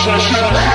shut, up.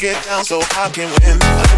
get down so I can win.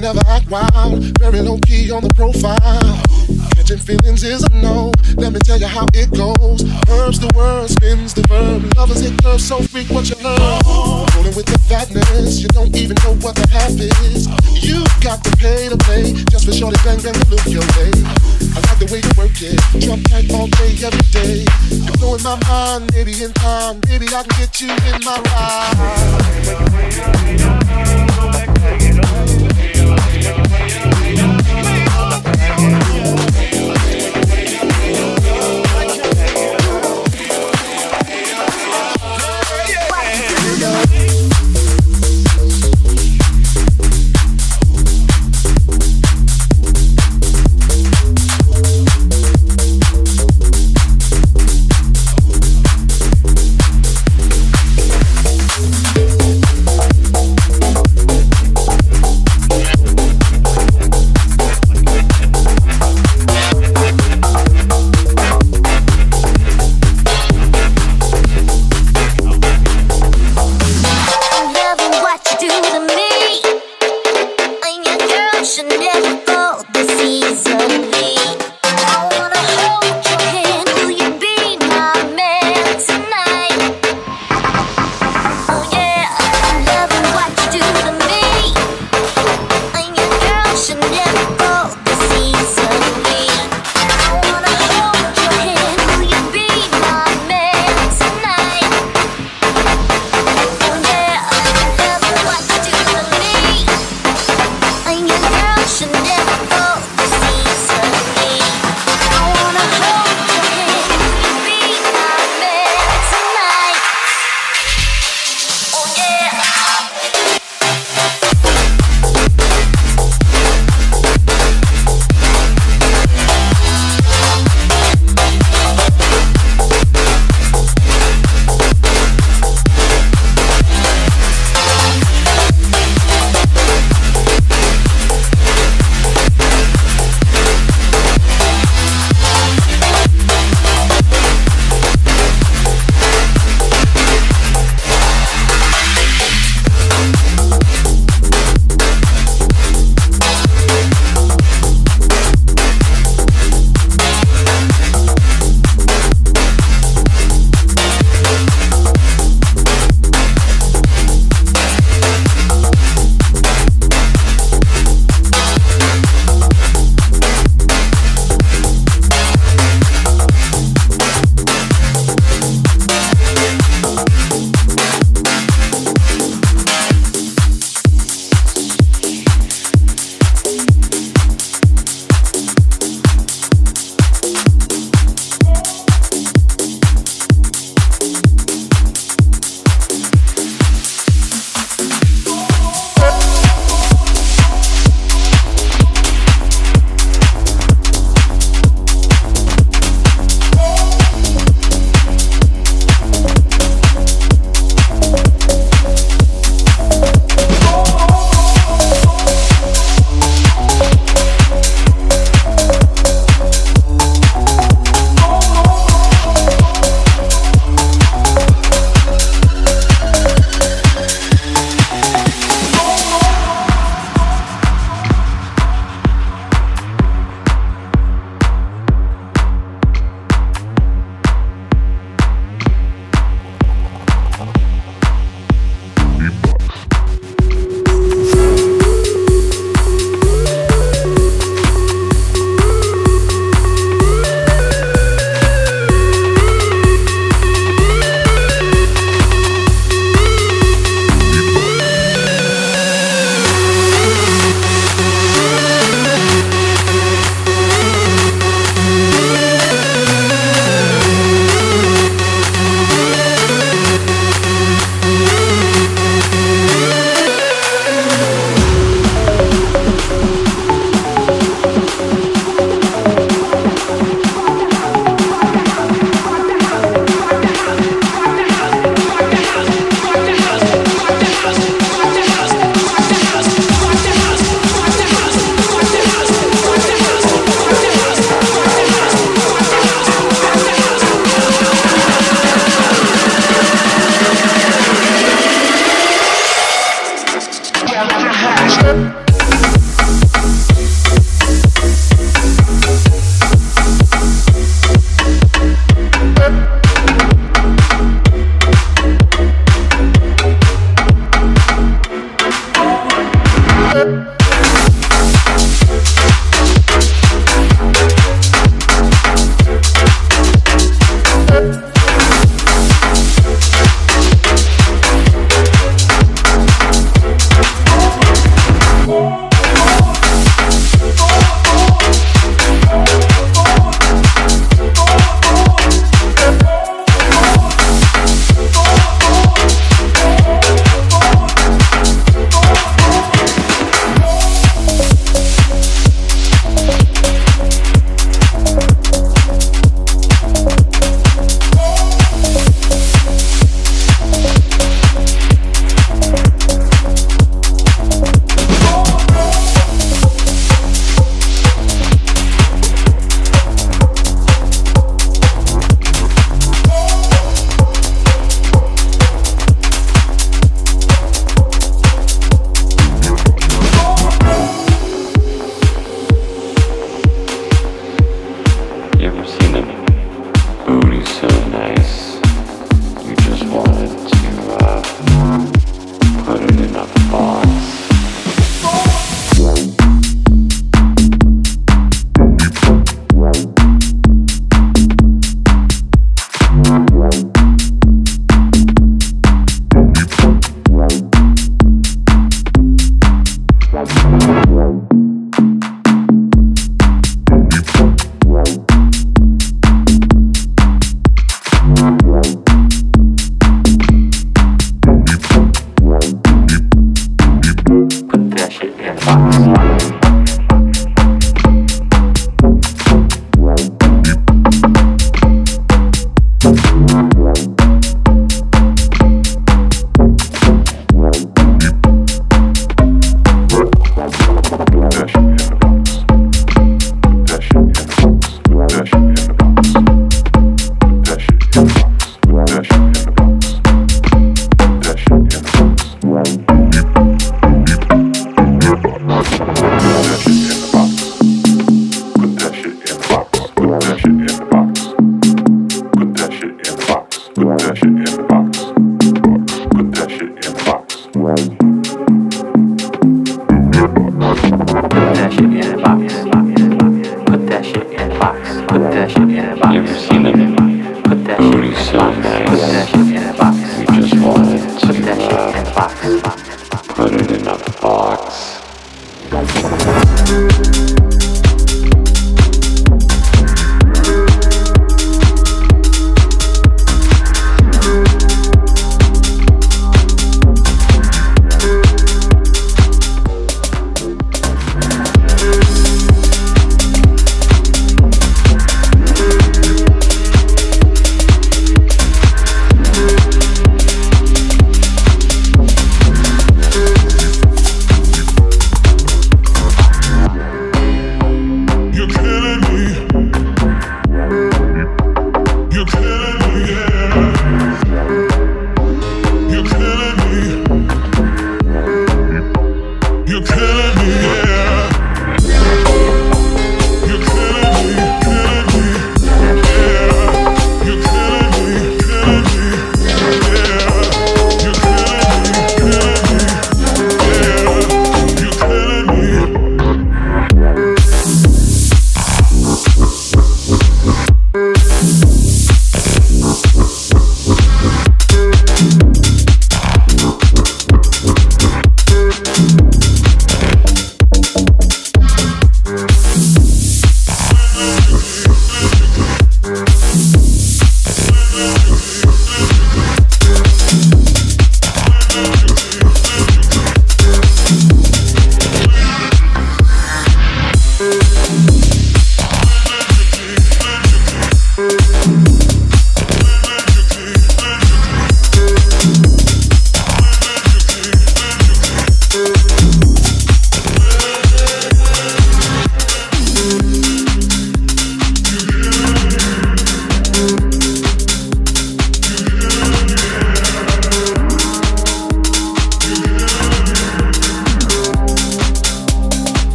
never act wild. Very low key on the profile. Catching feelings is a no. Let me tell you how it goes. Herbs the word, spins the verb. Lovers hit curves so freak what you love. Rolling with the fatness, you don't even know what the half is. You got to pay to play just for shorty bang bang to look your way. I like the way you work it, jump tight all day every day. You're blowing my mind, maybe in time, maybe I can get you in my ride.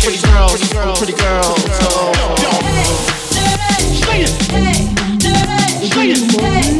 pretty girls, I'm pretty girls. Hey, hey, hey, hey, hey, hey, hey, hey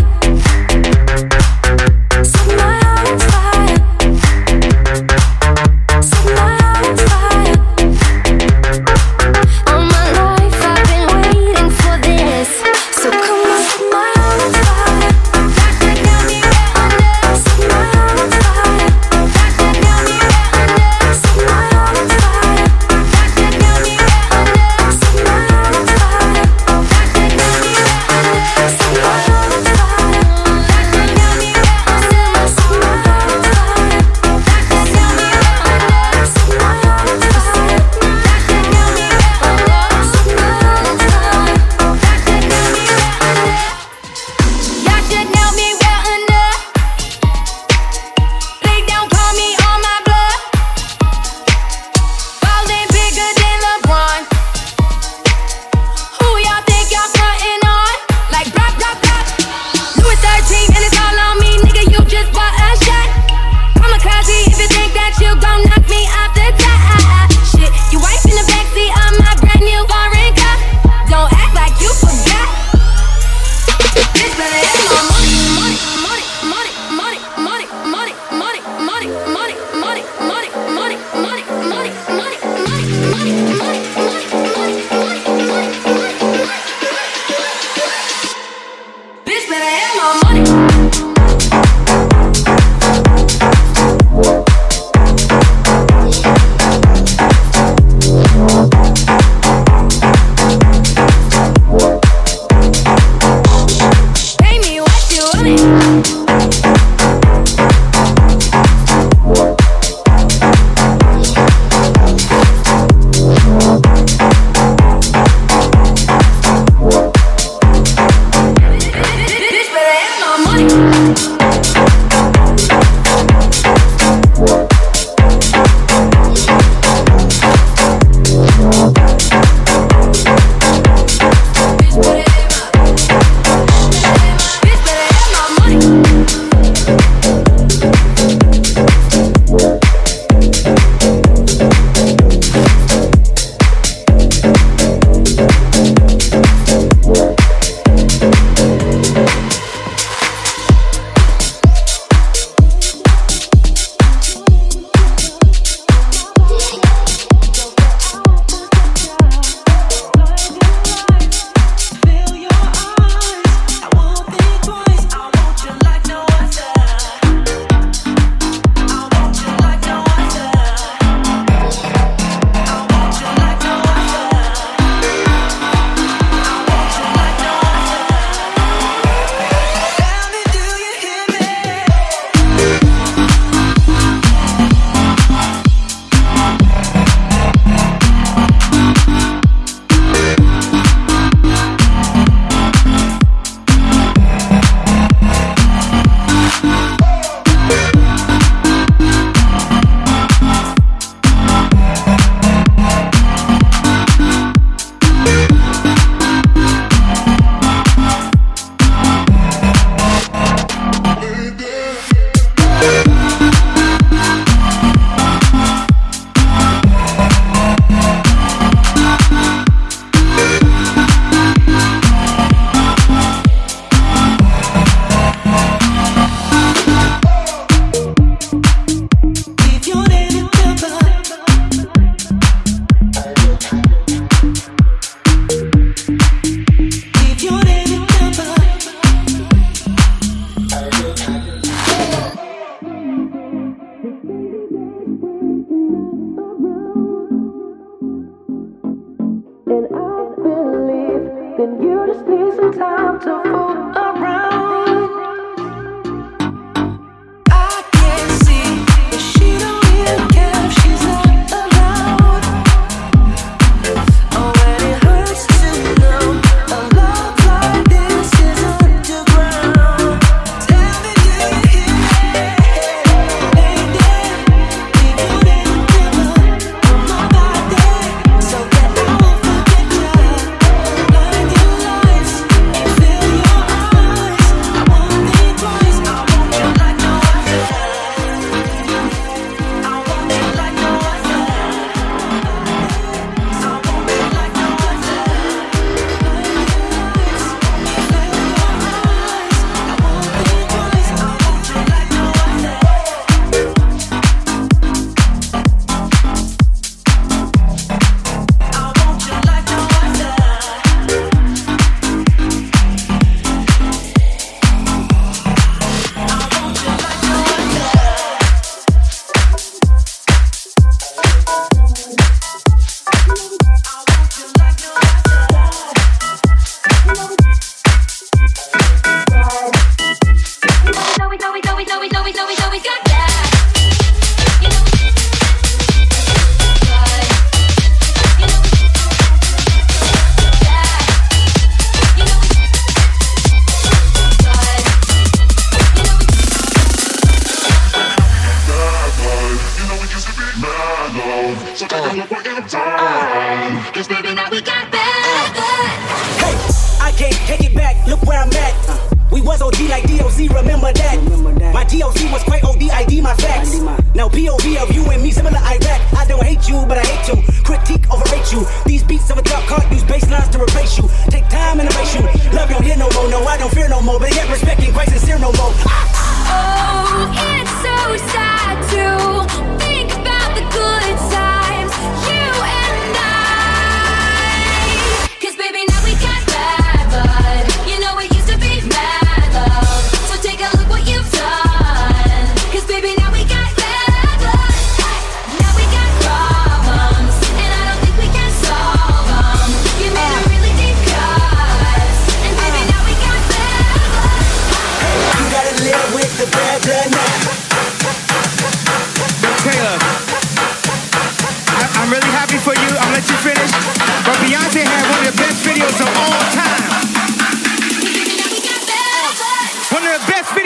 was OG like DOC, remember that. My DOC was quite OD, ID my facts. Now POV of you and me, similar Iraq. I don't hate you, but I hate you. Critique, overrate you. These beats of a dark heart use bass lines to replace you. Take time and erase you. Love you don't hear no more, no, I don't fear no more. But yet respect ain't quite sincere no more. Ah! Oh, it's so sad to think about the good times you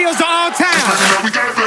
videos of all time.